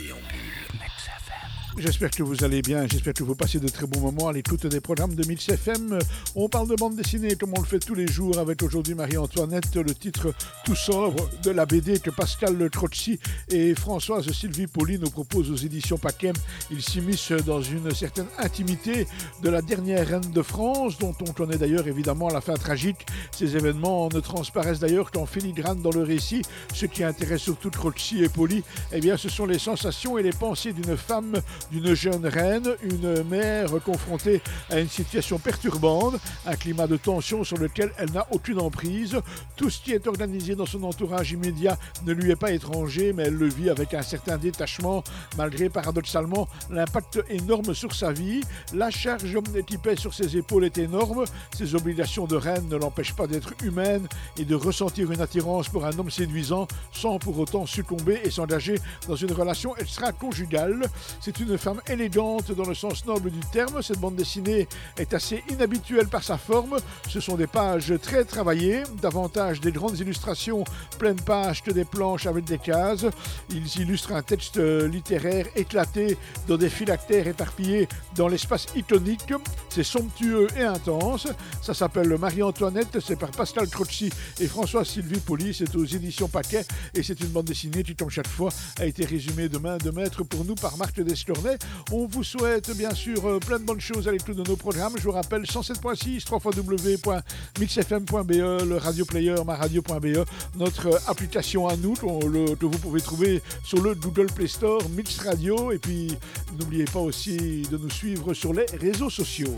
Déambule. J'espère que vous allez bien, j'espère que vous passez de très bons moments à l'écoute des programmes de Mix FM. On parle de bande dessinée comme on le fait tous les jours avec aujourd'hui Marie-Antoinette, le titre Tout sobre de la BD que Pascal Trocci et Françoise Sylvie Poli nous proposent aux éditions Paquem. Ils s'immiscent dans une certaine intimité de la dernière reine de France, dont on connaît d'ailleurs évidemment la fin tragique. Ces événements ne transparaissent d'ailleurs qu'en filigrane dans le récit. Ce qui intéresse surtout Trocci et Poli, eh bien, ce sont les sensations et les pensées d'une femme d'une jeune reine, une mère confrontée à une situation perturbante, un climat de tension sur lequel elle n'a aucune emprise. Tout ce qui est organisé dans son entourage immédiat ne lui est pas étranger, mais elle le vit avec un certain détachement, malgré paradoxalement l'impact énorme sur sa vie. La charge qui pèse sur ses épaules est énorme. Ses obligations de reine ne l'empêchent pas d'être humaine et de ressentir une attirance pour un homme séduisant sans pour autant succomber et s'engager dans une relation extra-conjugale. C'est une femme élégante dans le sens noble du terme. Cette bande dessinée est assez inhabituelle par sa forme. Ce sont des pages très travaillées, davantage des grandes illustrations pleines pages que des planches avec des cases. Ils illustrent un texte littéraire éclaté dans des phylactères éparpillés dans l'espace iconique. C'est somptueux et intense. Ça s'appelle Marie-Antoinette, c'est par Pascal Crocci et François Sylvie Poli. C'est aux éditions Paquet et c'est une bande dessinée qui, comme chaque fois, a été résumée de main de maître pour nous par Marc Descornet. On vous souhaite bien sûr euh, plein de bonnes choses à l'écoute de nos programmes. Je vous rappelle 107.6, www.mixfm.be, le radio player, maradio.be, notre application à nous que vous pouvez trouver sur le Google Play Store, Mix Radio. Et puis n'oubliez pas aussi de nous suivre sur les réseaux sociaux.